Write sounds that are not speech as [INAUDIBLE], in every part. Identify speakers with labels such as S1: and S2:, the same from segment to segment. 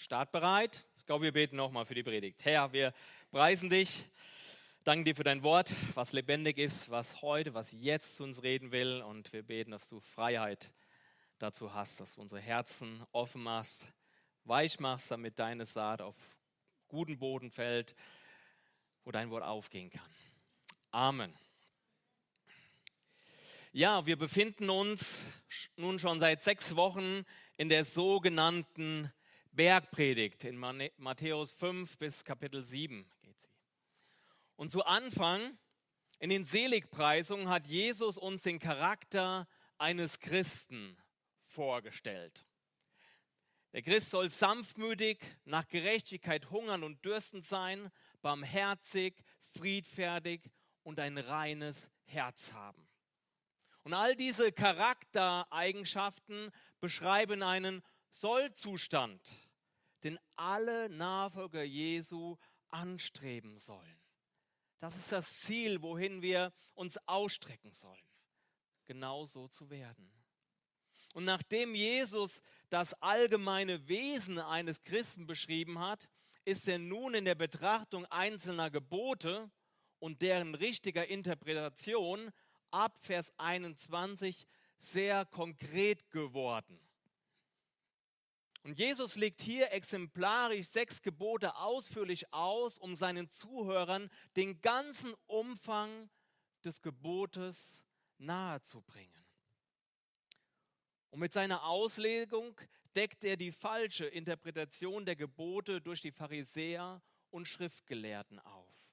S1: Startbereit? Ich glaube, wir beten nochmal für die Predigt. Herr, wir preisen dich, danken dir für dein Wort, was lebendig ist, was heute, was jetzt zu uns reden will. Und wir beten, dass du Freiheit dazu hast, dass du unsere Herzen offen machst, weich machst, damit deine Saat auf guten Boden fällt, wo dein Wort aufgehen kann. Amen. Ja, wir befinden uns nun schon seit sechs Wochen in der sogenannten Bergpredigt. In Matthäus 5 bis Kapitel 7 geht sie. Und zu Anfang in den Seligpreisungen hat Jesus uns den Charakter eines Christen vorgestellt. Der Christ soll sanftmütig, nach Gerechtigkeit hungern und dürstend sein, barmherzig, friedfertig und ein reines Herz haben. Und all diese Charaktereigenschaften beschreiben einen Sollzustand, den alle Nachfolger Jesu anstreben sollen. Das ist das Ziel, wohin wir uns ausstrecken sollen, genau so zu werden. Und nachdem Jesus das allgemeine Wesen eines Christen beschrieben hat, ist er nun in der Betrachtung einzelner Gebote und deren richtiger Interpretation ab Vers 21 sehr konkret geworden. Und Jesus legt hier exemplarisch sechs Gebote ausführlich aus, um seinen Zuhörern den ganzen Umfang des Gebotes nahezubringen. Und mit seiner Auslegung deckt er die falsche Interpretation der Gebote durch die Pharisäer und Schriftgelehrten auf.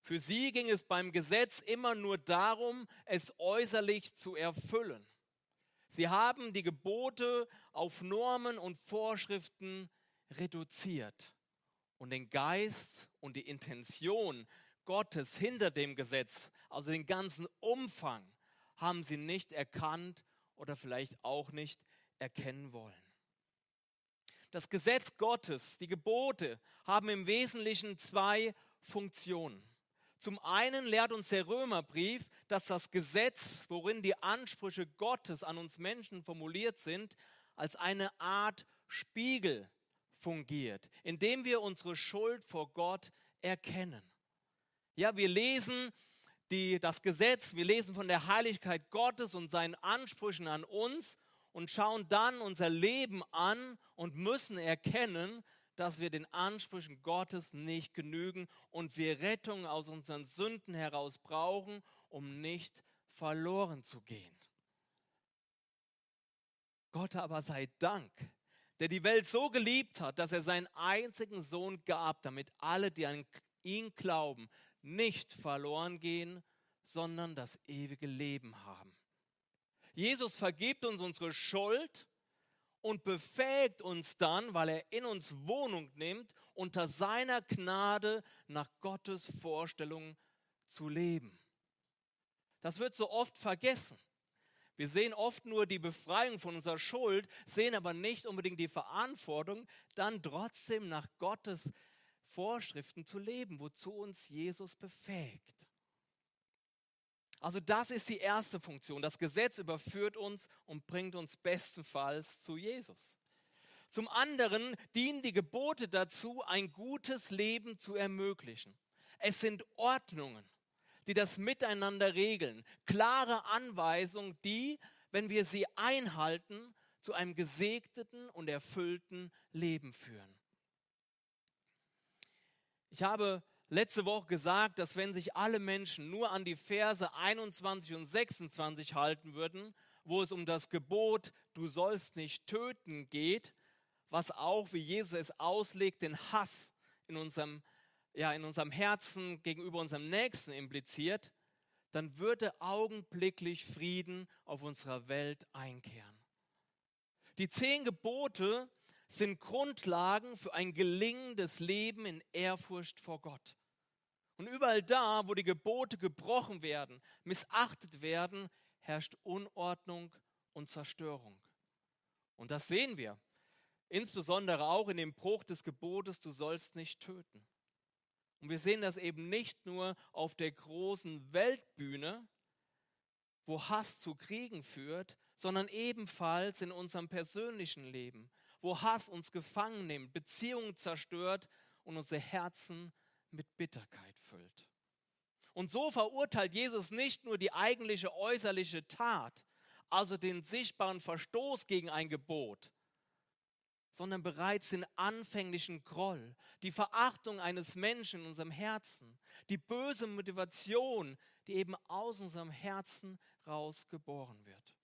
S1: Für sie ging es beim Gesetz immer nur darum, es äußerlich zu erfüllen. Sie haben die Gebote auf Normen und Vorschriften reduziert und den Geist und die Intention Gottes hinter dem Gesetz, also den ganzen Umfang, haben sie nicht erkannt oder vielleicht auch nicht erkennen wollen. Das Gesetz Gottes, die Gebote, haben im Wesentlichen zwei Funktionen. Zum einen lehrt uns der Römerbrief, dass das Gesetz, worin die Ansprüche Gottes an uns Menschen formuliert sind, als eine Art Spiegel fungiert, indem wir unsere Schuld vor Gott erkennen. Ja, wir lesen die, das Gesetz, wir lesen von der Heiligkeit Gottes und seinen Ansprüchen an uns und schauen dann unser Leben an und müssen erkennen, dass wir den Ansprüchen Gottes nicht genügen und wir Rettung aus unseren Sünden heraus brauchen, um nicht verloren zu gehen. Gott aber sei Dank, der die Welt so geliebt hat, dass er seinen einzigen Sohn gab, damit alle, die an ihn glauben, nicht verloren gehen, sondern das ewige Leben haben. Jesus vergibt uns unsere Schuld und befähigt uns dann, weil er in uns Wohnung nimmt, unter seiner Gnade nach Gottes Vorstellung zu leben. Das wird so oft vergessen. Wir sehen oft nur die Befreiung von unserer Schuld, sehen aber nicht unbedingt die Verantwortung, dann trotzdem nach Gottes Vorschriften zu leben, wozu uns Jesus befähigt. Also das ist die erste Funktion. Das Gesetz überführt uns und bringt uns bestenfalls zu Jesus. Zum anderen dienen die Gebote dazu, ein gutes Leben zu ermöglichen. Es sind Ordnungen, die das Miteinander regeln, klare Anweisungen, die, wenn wir sie einhalten, zu einem gesegneten und erfüllten Leben führen. Ich habe letzte Woche gesagt, dass wenn sich alle Menschen nur an die Verse 21 und 26 halten würden, wo es um das Gebot, du sollst nicht töten geht, was auch, wie Jesus es auslegt, den Hass in unserem, ja, in unserem Herzen gegenüber unserem Nächsten impliziert, dann würde augenblicklich Frieden auf unserer Welt einkehren. Die zehn Gebote sind Grundlagen für ein gelingendes Leben in Ehrfurcht vor Gott. Und überall da, wo die Gebote gebrochen werden, missachtet werden, herrscht Unordnung und Zerstörung. Und das sehen wir. Insbesondere auch in dem Bruch des Gebotes, du sollst nicht töten. Und wir sehen das eben nicht nur auf der großen Weltbühne, wo Hass zu Kriegen führt, sondern ebenfalls in unserem persönlichen Leben, wo Hass uns gefangen nimmt, Beziehungen zerstört und unsere Herzen mit Bitterkeit füllt. Und so verurteilt Jesus nicht nur die eigentliche äußerliche Tat, also den sichtbaren Verstoß gegen ein Gebot, sondern bereits den anfänglichen Groll, die Verachtung eines Menschen in unserem Herzen, die böse Motivation, die eben aus unserem Herzen raus geboren wird.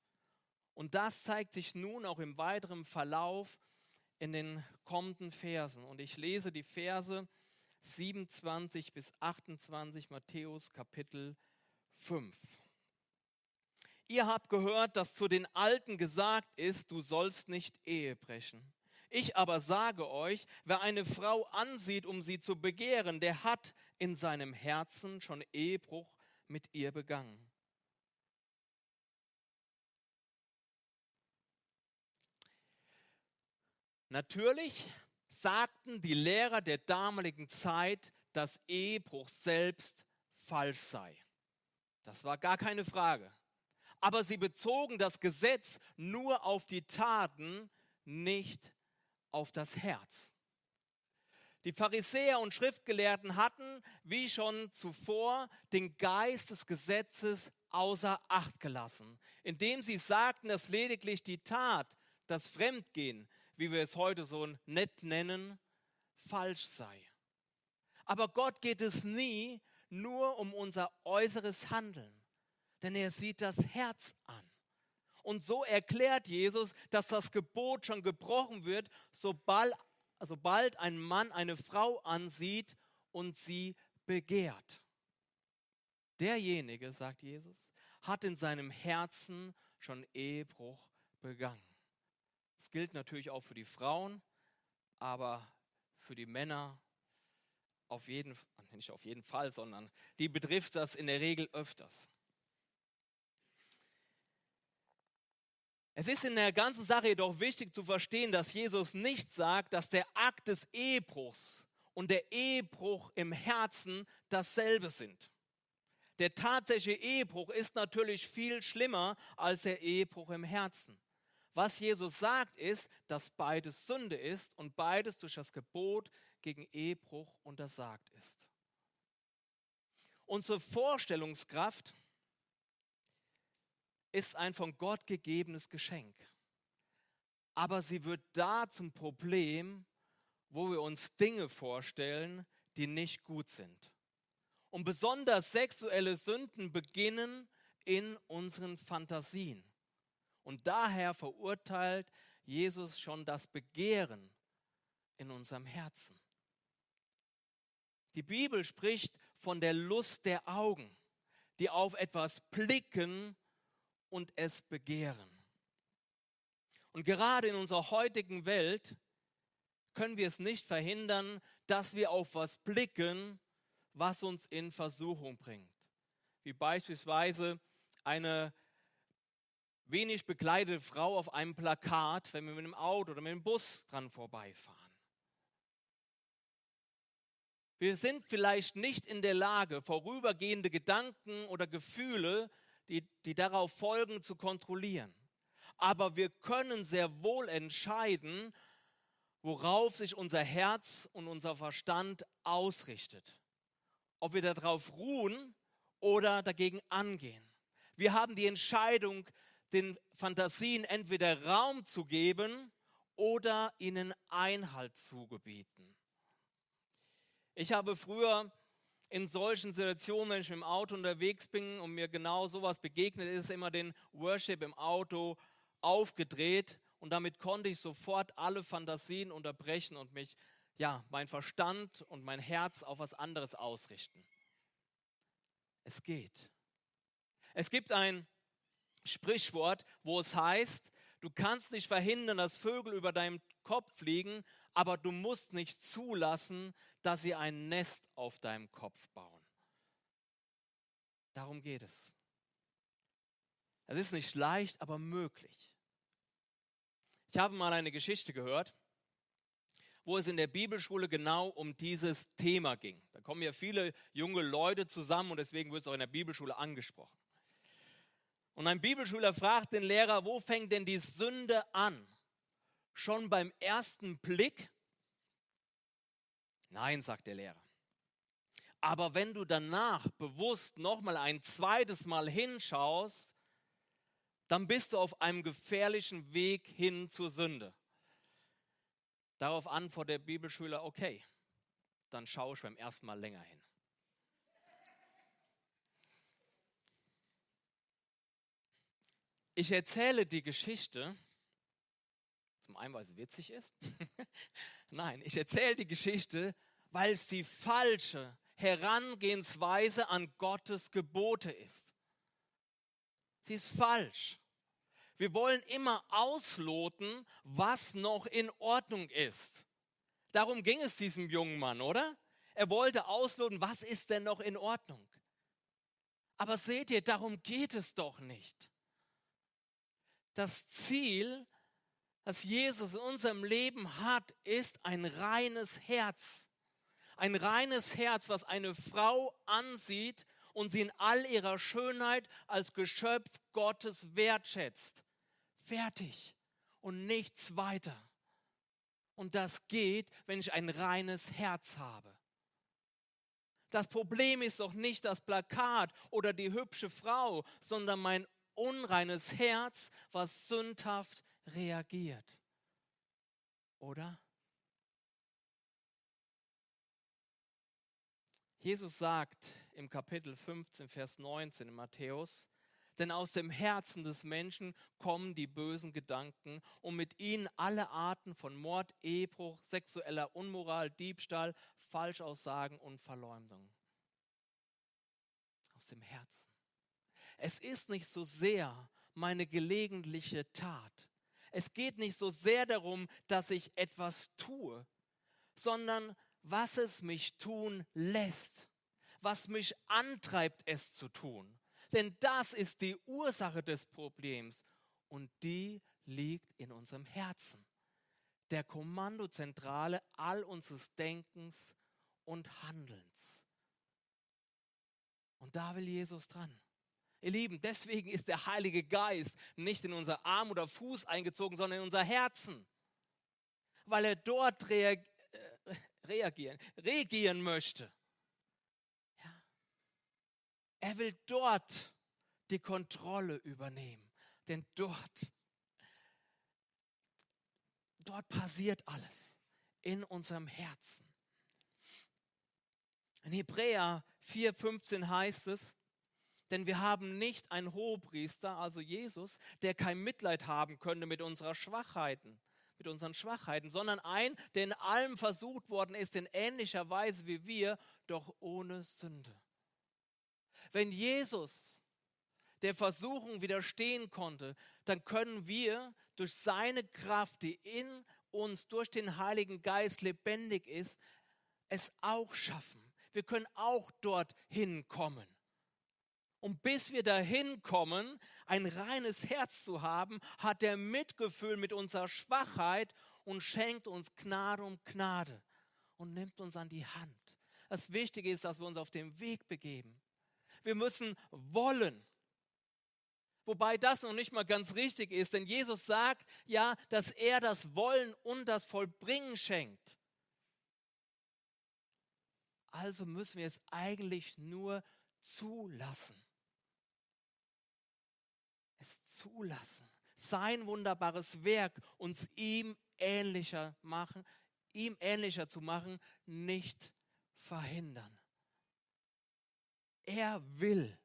S1: Und das zeigt sich nun auch im weiteren Verlauf in den kommenden Versen. Und ich lese die Verse 27 bis 28 Matthäus Kapitel 5. Ihr habt gehört, dass zu den Alten gesagt ist, du sollst nicht Ehe brechen. Ich aber sage euch, wer eine Frau ansieht, um sie zu begehren, der hat in seinem Herzen schon Ehebruch mit ihr begangen. Natürlich sagten die Lehrer der damaligen Zeit, dass Ehebruch selbst falsch sei. Das war gar keine Frage. Aber sie bezogen das Gesetz nur auf die Taten, nicht auf das Herz. Die Pharisäer und Schriftgelehrten hatten, wie schon zuvor, den Geist des Gesetzes außer Acht gelassen, indem sie sagten, dass lediglich die Tat, das Fremdgehen, wie wir es heute so nett nennen, falsch sei. Aber Gott geht es nie nur um unser äußeres Handeln, denn er sieht das Herz an. Und so erklärt Jesus, dass das Gebot schon gebrochen wird, sobald, sobald ein Mann eine Frau ansieht und sie begehrt. Derjenige, sagt Jesus, hat in seinem Herzen schon Ehebruch begangen. Das gilt natürlich auch für die Frauen, aber für die Männer auf jeden nicht auf jeden Fall, sondern die betrifft das in der Regel öfters. Es ist in der ganzen Sache jedoch wichtig zu verstehen, dass Jesus nicht sagt, dass der Akt des Ehebruchs und der Ehebruch im Herzen dasselbe sind. Der tatsächliche Ehebruch ist natürlich viel schlimmer als der Ehebruch im Herzen. Was Jesus sagt, ist, dass beides Sünde ist und beides durch das Gebot gegen Ehebruch untersagt ist. Unsere Vorstellungskraft ist ein von Gott gegebenes Geschenk. Aber sie wird da zum Problem, wo wir uns Dinge vorstellen, die nicht gut sind. Und besonders sexuelle Sünden beginnen in unseren Fantasien. Und daher verurteilt Jesus schon das Begehren in unserem Herzen. Die Bibel spricht von der Lust der Augen, die auf etwas blicken und es begehren. Und gerade in unserer heutigen Welt können wir es nicht verhindern, dass wir auf was blicken, was uns in Versuchung bringt. Wie beispielsweise eine wenig bekleidete Frau auf einem Plakat, wenn wir mit dem Auto oder mit dem Bus dran vorbeifahren. Wir sind vielleicht nicht in der Lage, vorübergehende Gedanken oder Gefühle die, die darauf folgen, zu kontrollieren. Aber wir können sehr wohl entscheiden, worauf sich unser Herz und unser Verstand ausrichtet. Ob wir darauf ruhen oder dagegen angehen. Wir haben die Entscheidung, den Fantasien entweder Raum zu geben oder ihnen Einhalt zu gebieten. Ich habe früher in solchen Situationen, wenn ich mit dem Auto unterwegs bin und mir genau sowas begegnet, ist immer den Worship im Auto aufgedreht und damit konnte ich sofort alle Fantasien unterbrechen und mich, ja, mein Verstand und mein Herz auf was anderes ausrichten. Es geht. Es gibt ein Sprichwort, wo es heißt, du kannst nicht verhindern, dass Vögel über deinem Kopf fliegen, aber du musst nicht zulassen, dass sie ein Nest auf deinem Kopf bauen. Darum geht es. Es ist nicht leicht, aber möglich. Ich habe mal eine Geschichte gehört, wo es in der Bibelschule genau um dieses Thema ging. Da kommen ja viele junge Leute zusammen und deswegen wird es auch in der Bibelschule angesprochen. Und ein Bibelschüler fragt den Lehrer, wo fängt denn die Sünde an? schon beim ersten Blick? Nein, sagt der Lehrer. Aber wenn du danach bewusst nochmal ein zweites Mal hinschaust, dann bist du auf einem gefährlichen Weg hin zur Sünde. Darauf antwortet der Bibelschüler, okay, dann schaue ich beim ersten Mal länger hin. Ich erzähle die Geschichte, zum einen, weil sie witzig ist. [LAUGHS] Nein, ich erzähle die Geschichte, weil es die falsche Herangehensweise an Gottes Gebote ist. Sie ist falsch. Wir wollen immer ausloten, was noch in Ordnung ist. Darum ging es diesem jungen Mann, oder? Er wollte ausloten, was ist denn noch in Ordnung. Aber seht ihr, darum geht es doch nicht. Das Ziel, das Jesus in unserem Leben hat, ist ein reines Herz. Ein reines Herz, was eine Frau ansieht und sie in all ihrer Schönheit als Geschöpf Gottes wertschätzt. Fertig und nichts weiter. Und das geht, wenn ich ein reines Herz habe. Das Problem ist doch nicht das Plakat oder die hübsche Frau, sondern mein unreines Herz, was sündhaft reagiert. Oder? Jesus sagt im Kapitel 15, Vers 19 in Matthäus, denn aus dem Herzen des Menschen kommen die bösen Gedanken und mit ihnen alle Arten von Mord, Ehebruch, sexueller Unmoral, Diebstahl, Falschaussagen und Verleumdung. Aus dem Herzen. Es ist nicht so sehr meine gelegentliche Tat. Es geht nicht so sehr darum, dass ich etwas tue, sondern was es mich tun lässt, was mich antreibt, es zu tun. Denn das ist die Ursache des Problems und die liegt in unserem Herzen, der Kommandozentrale all unseres Denkens und Handelns. Und da will Jesus dran. Ihr Lieben, deswegen ist der Heilige Geist nicht in unser Arm oder Fuß eingezogen, sondern in unser Herzen, weil er dort äh, reagieren, regieren möchte. Er will dort die Kontrolle übernehmen. Denn dort, dort passiert alles in unserem Herzen. In Hebräer 4,15 heißt es, denn wir haben nicht einen Hohepriester, also Jesus, der kein Mitleid haben könnte mit unserer Schwachheiten, mit unseren Schwachheiten, sondern ein, der in allem versucht worden ist, in ähnlicher Weise wie wir, doch ohne Sünde. Wenn Jesus der Versuchung widerstehen konnte, dann können wir durch seine Kraft, die in uns durch den Heiligen Geist lebendig ist, es auch schaffen. Wir können auch dorthin kommen. Und bis wir dahin kommen, ein reines Herz zu haben, hat er Mitgefühl mit unserer Schwachheit und schenkt uns Gnade um Gnade und nimmt uns an die Hand. Das Wichtige ist, dass wir uns auf den Weg begeben wir müssen wollen. Wobei das noch nicht mal ganz richtig ist, denn Jesus sagt ja, dass er das Wollen und das Vollbringen schenkt. Also müssen wir es eigentlich nur zulassen. Es zulassen. Sein wunderbares Werk uns ihm ähnlicher machen, ihm ähnlicher zu machen, nicht verhindern. Er will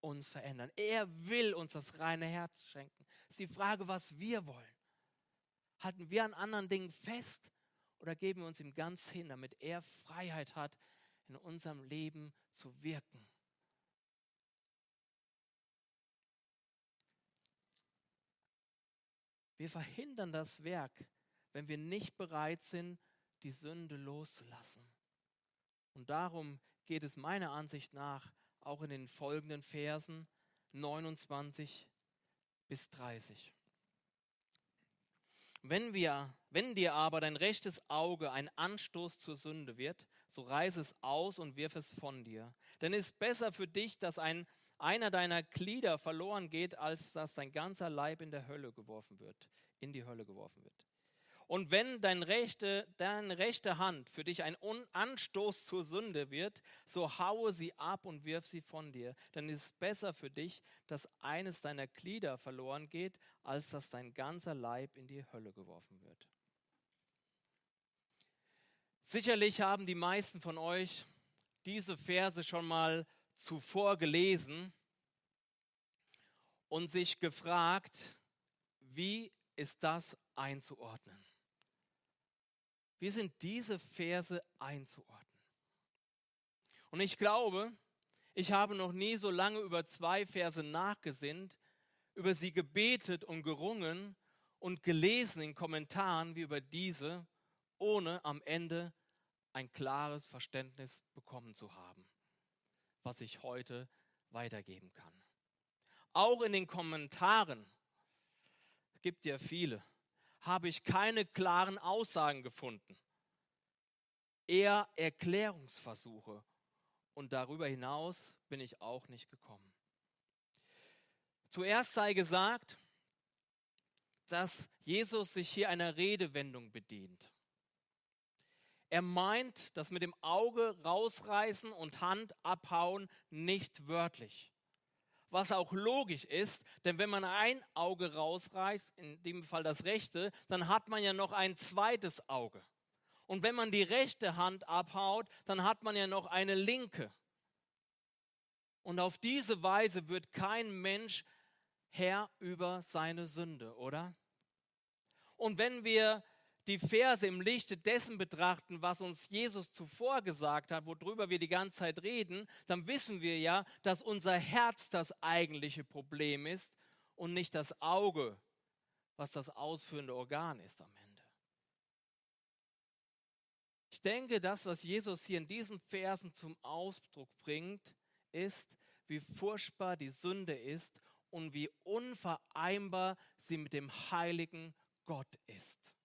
S1: uns verändern. Er will uns das reine Herz schenken. Es ist die Frage, was wir wollen. Halten wir an anderen Dingen fest oder geben wir uns ihm ganz hin, damit er Freiheit hat, in unserem Leben zu wirken? Wir verhindern das Werk, wenn wir nicht bereit sind, die Sünde loszulassen. Und darum geht es meiner Ansicht nach auch in den folgenden Versen 29 bis 30. Wenn, wir, wenn dir aber dein rechtes Auge ein Anstoß zur Sünde wird, so reiße es aus und wirf es von dir. Denn es ist besser für dich, dass ein, einer deiner Glieder verloren geht, als dass dein ganzer Leib in der Hölle geworfen wird, in die Hölle geworfen wird. Und wenn dein rechte, deine rechte Hand für dich ein Anstoß zur Sünde wird, so haue sie ab und wirf sie von dir. Dann ist es besser für dich, dass eines deiner Glieder verloren geht, als dass dein ganzer Leib in die Hölle geworfen wird. Sicherlich haben die meisten von euch diese Verse schon mal zuvor gelesen und sich gefragt, wie ist das einzuordnen? Wie sind diese Verse einzuordnen? Und ich glaube, ich habe noch nie so lange über zwei Verse nachgesinnt, über sie gebetet und gerungen und gelesen in Kommentaren wie über diese, ohne am Ende ein klares Verständnis bekommen zu haben, was ich heute weitergeben kann. Auch in den Kommentaren, es gibt ja viele, habe ich keine klaren Aussagen gefunden. Eher Erklärungsversuche. Und darüber hinaus bin ich auch nicht gekommen. Zuerst sei gesagt, dass Jesus sich hier einer Redewendung bedient. Er meint das mit dem Auge rausreißen und Hand abhauen nicht wörtlich. Was auch logisch ist, denn wenn man ein Auge rausreißt, in dem Fall das rechte, dann hat man ja noch ein zweites Auge. Und wenn man die rechte Hand abhaut, dann hat man ja noch eine linke. Und auf diese Weise wird kein Mensch Herr über seine Sünde, oder? Und wenn wir die Verse im Lichte dessen betrachten, was uns Jesus zuvor gesagt hat, worüber wir die ganze Zeit reden, dann wissen wir ja, dass unser Herz das eigentliche Problem ist und nicht das Auge, was das ausführende Organ ist am Ende. Ich denke, das, was Jesus hier in diesen Versen zum Ausdruck bringt, ist, wie furchtbar die Sünde ist und wie unvereinbar sie mit dem heiligen Gott ist.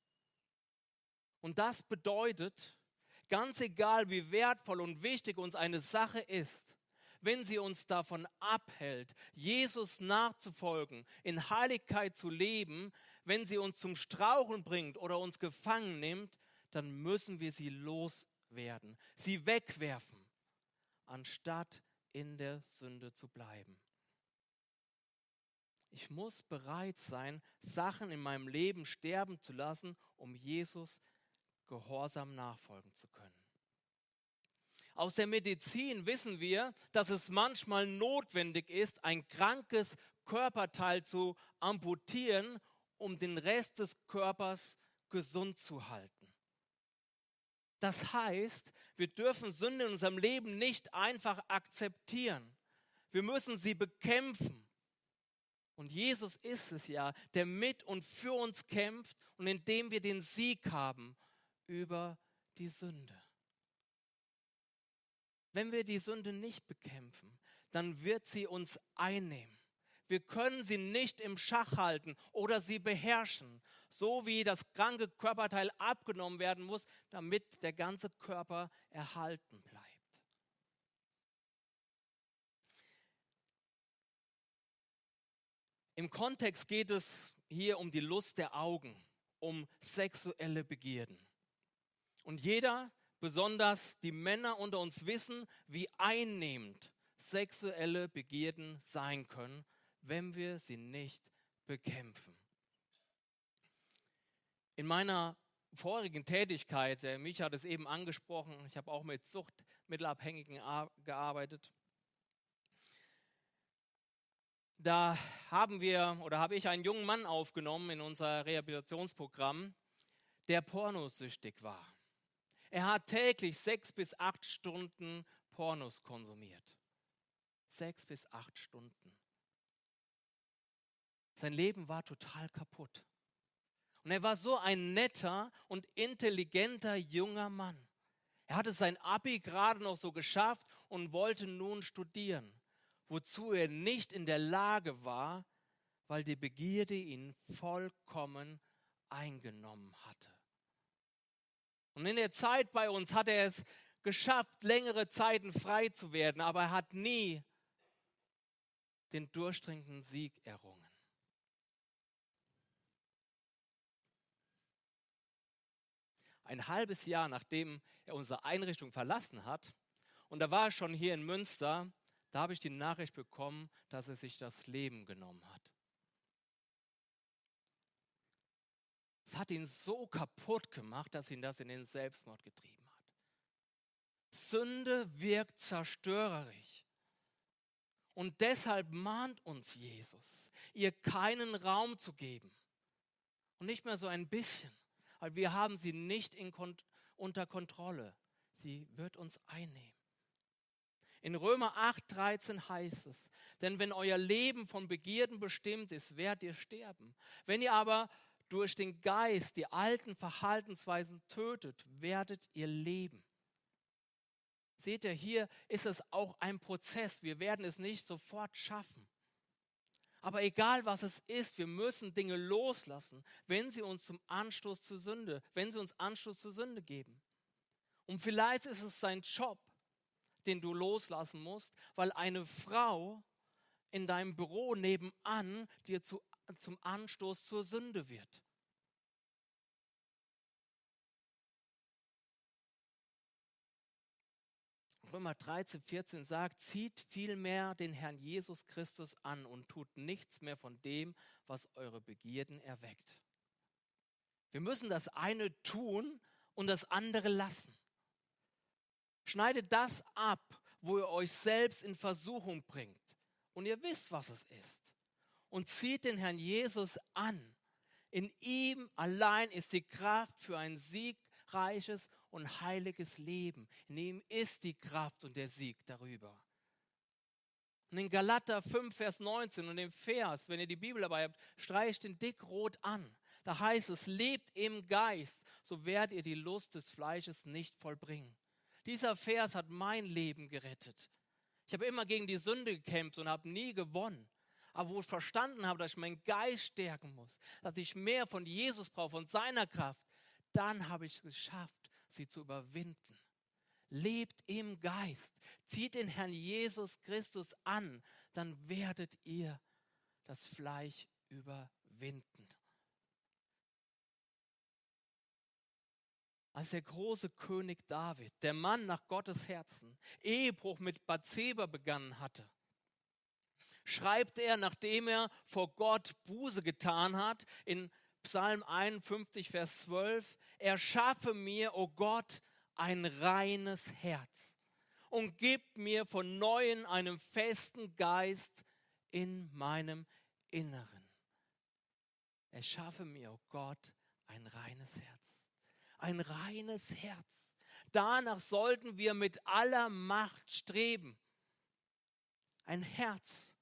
S1: Und das bedeutet, ganz egal wie wertvoll und wichtig uns eine Sache ist, wenn sie uns davon abhält, Jesus nachzufolgen, in Heiligkeit zu leben, wenn sie uns zum Strauchen bringt oder uns gefangen nimmt, dann müssen wir sie loswerden, sie wegwerfen, anstatt in der Sünde zu bleiben. Ich muss bereit sein, Sachen in meinem Leben sterben zu lassen, um Jesus gehorsam nachfolgen zu können. Aus der Medizin wissen wir, dass es manchmal notwendig ist, ein krankes Körperteil zu amputieren, um den Rest des Körpers gesund zu halten. Das heißt, wir dürfen Sünde in unserem Leben nicht einfach akzeptieren. Wir müssen sie bekämpfen. Und Jesus ist es ja, der mit und für uns kämpft und indem wir den Sieg haben über die Sünde. Wenn wir die Sünde nicht bekämpfen, dann wird sie uns einnehmen. Wir können sie nicht im Schach halten oder sie beherrschen, so wie das kranke Körperteil abgenommen werden muss, damit der ganze Körper erhalten bleibt. Im Kontext geht es hier um die Lust der Augen, um sexuelle Begierden. Und jeder, besonders die Männer unter uns, wissen, wie einnehmend sexuelle Begierden sein können, wenn wir sie nicht bekämpfen. In meiner vorigen Tätigkeit, der Mich hat es eben angesprochen, ich habe auch mit Suchtmittelabhängigen gearbeitet. Da haben wir oder habe ich einen jungen Mann aufgenommen in unser Rehabilitationsprogramm, der pornosüchtig war. Er hat täglich sechs bis acht Stunden Pornos konsumiert. Sechs bis acht Stunden. Sein Leben war total kaputt. Und er war so ein netter und intelligenter junger Mann. Er hatte sein Abi gerade noch so geschafft und wollte nun studieren, wozu er nicht in der Lage war, weil die Begierde ihn vollkommen eingenommen hatte. Und in der Zeit bei uns hat er es geschafft, längere Zeiten frei zu werden, aber er hat nie den durchdringenden Sieg errungen. ein halbes Jahr nachdem er unsere Einrichtung verlassen hat. Und da war er schon hier in Münster. Da habe ich die Nachricht bekommen, dass er sich das Leben genommen hat. Es hat ihn so kaputt gemacht, dass ihn das in den Selbstmord getrieben hat. Sünde wirkt zerstörerisch. Und deshalb mahnt uns Jesus, ihr keinen Raum zu geben. Und nicht mehr so ein bisschen, weil wir haben sie nicht in, unter Kontrolle. Sie wird uns einnehmen. In Römer 8, 13 heißt es, denn wenn euer Leben von Begierden bestimmt ist, werdet ihr sterben. Wenn ihr aber durch den Geist die alten Verhaltensweisen tötet, werdet ihr leben. Seht ihr, hier ist es auch ein Prozess. Wir werden es nicht sofort schaffen. Aber egal was es ist, wir müssen Dinge loslassen, wenn sie uns zum Anstoß zur Sünde, wenn sie uns Anstoß zur Sünde geben. Und vielleicht ist es sein Job, den du loslassen musst, weil eine Frau in deinem Büro nebenan dir zu, zum Anstoß zur Sünde wird. Römer 13, 14 sagt, zieht vielmehr den Herrn Jesus Christus an und tut nichts mehr von dem, was eure Begierden erweckt. Wir müssen das eine tun und das andere lassen. Schneidet das ab, wo ihr euch selbst in Versuchung bringt. Und ihr wisst, was es ist. Und zieht den Herrn Jesus an. In ihm allein ist die Kraft für ein siegreiches und heiliges Leben. In ihm ist die Kraft und der Sieg darüber. Und in Galater 5, Vers 19 und im Vers, wenn ihr die Bibel dabei habt, streicht den dick-rot an. Da heißt es, lebt im Geist, so werdet ihr die Lust des Fleisches nicht vollbringen. Dieser Vers hat mein Leben gerettet. Ich habe immer gegen die Sünde gekämpft und habe nie gewonnen. Aber wo ich verstanden habe, dass ich meinen Geist stärken muss, dass ich mehr von Jesus brauche, von seiner Kraft, dann habe ich es geschafft, sie zu überwinden. Lebt im Geist, zieht den Herrn Jesus Christus an, dann werdet ihr das Fleisch überwinden. Als der große König David, der Mann nach Gottes Herzen, Ehebruch mit Bathseba begangen hatte, schreibt er, nachdem er vor Gott Buße getan hat, in Psalm 51, Vers 12, erschaffe mir, o oh Gott, ein reines Herz und gib mir von neuem einen festen Geist in meinem Inneren. Erschaffe mir, o oh Gott, ein reines Herz. Ein reines Herz. Danach sollten wir mit aller Macht streben. Ein Herz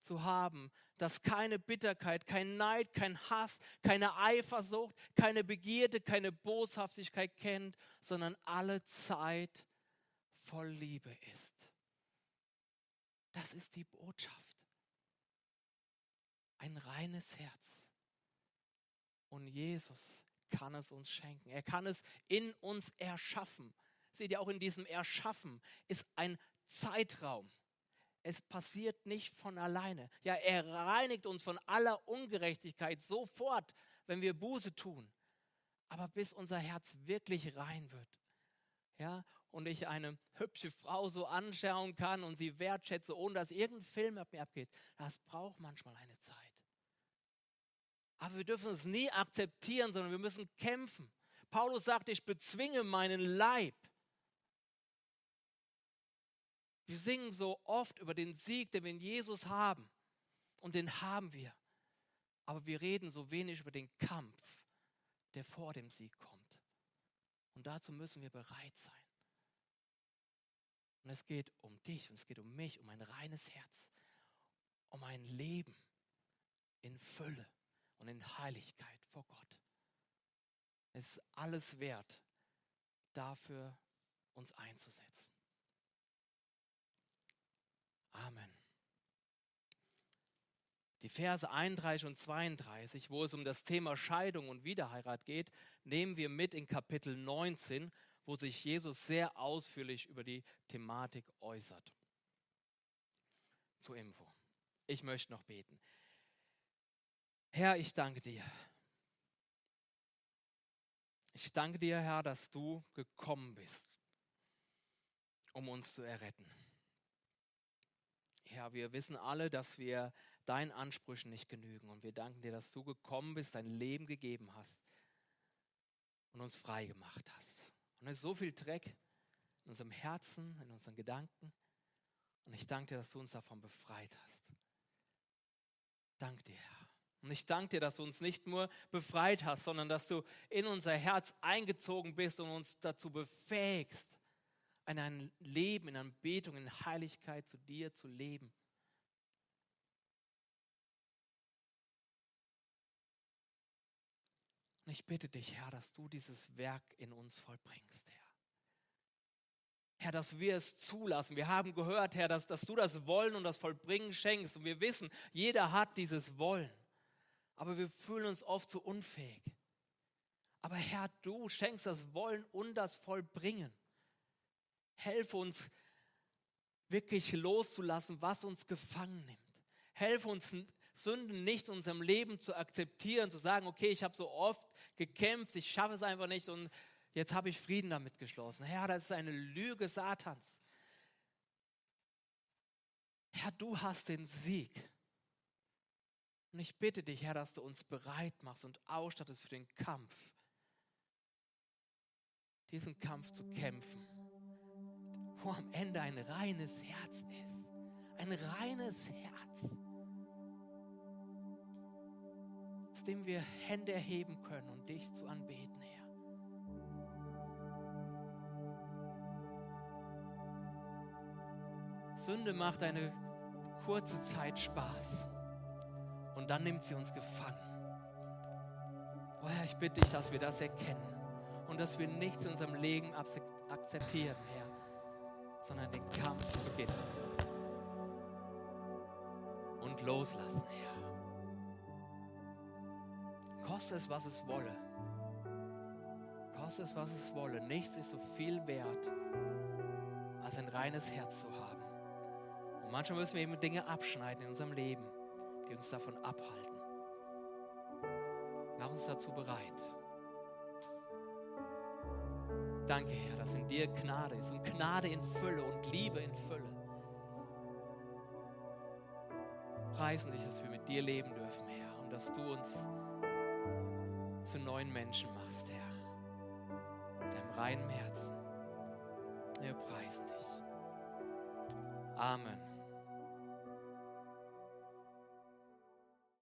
S1: zu haben, dass keine Bitterkeit, kein Neid, kein Hass, keine Eifersucht, keine Begierde, keine Boshaftigkeit kennt, sondern alle Zeit voll Liebe ist. Das ist die Botschaft. Ein reines Herz. Und Jesus kann es uns schenken. Er kann es in uns erschaffen. Seht ihr, auch in diesem Erschaffen ist ein Zeitraum. Es passiert nicht von alleine. Ja, er reinigt uns von aller Ungerechtigkeit sofort, wenn wir Buße tun. Aber bis unser Herz wirklich rein wird. Ja, und ich eine hübsche Frau so anschauen kann und sie wertschätze, ohne dass irgendein Film ab mir abgeht, das braucht manchmal eine Zeit. Aber wir dürfen es nie akzeptieren, sondern wir müssen kämpfen. Paulus sagt, ich bezwinge meinen Leib. Wir singen so oft über den Sieg, den wir in Jesus haben. Und den haben wir. Aber wir reden so wenig über den Kampf, der vor dem Sieg kommt. Und dazu müssen wir bereit sein. Und es geht um dich und es geht um mich, um ein reines Herz, um ein Leben in Fülle und in Heiligkeit vor Gott. Es ist alles wert, dafür uns einzusetzen. Amen. Die Verse 31 und 32, wo es um das Thema Scheidung und Wiederheirat geht, nehmen wir mit in Kapitel 19, wo sich Jesus sehr ausführlich über die Thematik äußert. Zur Info. Ich möchte noch beten. Herr, ich danke dir. Ich danke dir, Herr, dass du gekommen bist, um uns zu erretten. Herr, wir wissen alle, dass wir deinen Ansprüchen nicht genügen. Und wir danken dir, dass du gekommen bist, dein Leben gegeben hast und uns frei gemacht hast. Und es ist so viel Dreck in unserem Herzen, in unseren Gedanken. Und ich danke dir, dass du uns davon befreit hast. Dank dir, Herr. Und ich danke dir, dass du uns nicht nur befreit hast, sondern dass du in unser Herz eingezogen bist und uns dazu befähigst, in ein Leben, in Anbetung, in Heiligkeit zu dir zu leben. Und ich bitte dich, Herr, dass du dieses Werk in uns vollbringst, Herr. Herr, dass wir es zulassen. Wir haben gehört, Herr, dass, dass du das Wollen und das Vollbringen schenkst. Und wir wissen, jeder hat dieses Wollen. Aber wir fühlen uns oft so unfähig. Aber Herr, du schenkst das Wollen und das Vollbringen. Helfe uns wirklich loszulassen, was uns gefangen nimmt. Helfe uns Sünden nicht in unserem Leben zu akzeptieren, zu sagen, okay, ich habe so oft gekämpft, ich schaffe es einfach nicht und jetzt habe ich Frieden damit geschlossen. Herr, das ist eine Lüge Satans. Herr, du hast den Sieg. Und ich bitte dich, Herr, dass du uns bereit machst und ausstattest für den Kampf. Diesen Kampf zu kämpfen, wo am Ende ein reines Herz ist. Ein reines Herz, aus dem wir Hände erheben können und dich zu anbeten, Herr. Sünde macht eine kurze Zeit Spaß und dann nimmt sie uns gefangen. Oh Herr, ich bitte dich, dass wir das erkennen und dass wir nichts in unserem Leben akzeptieren, Herr, sondern den Kampf beginnen und loslassen, Herr. Koste es, was es wolle. Koste es, was es wolle. Nichts ist so viel wert, als ein reines Herz zu haben. Und manchmal müssen wir eben Dinge abschneiden in unserem Leben, die uns davon abhalten. Mach uns dazu bereit. Danke, Herr, dass in dir Gnade ist und Gnade in Fülle und Liebe in Fülle. Preisen dich, dass wir mit dir leben dürfen, Herr, und dass du uns zu neuen Menschen machst, Herr. Mit deinem reinen Herzen. Wir preisen dich. Amen.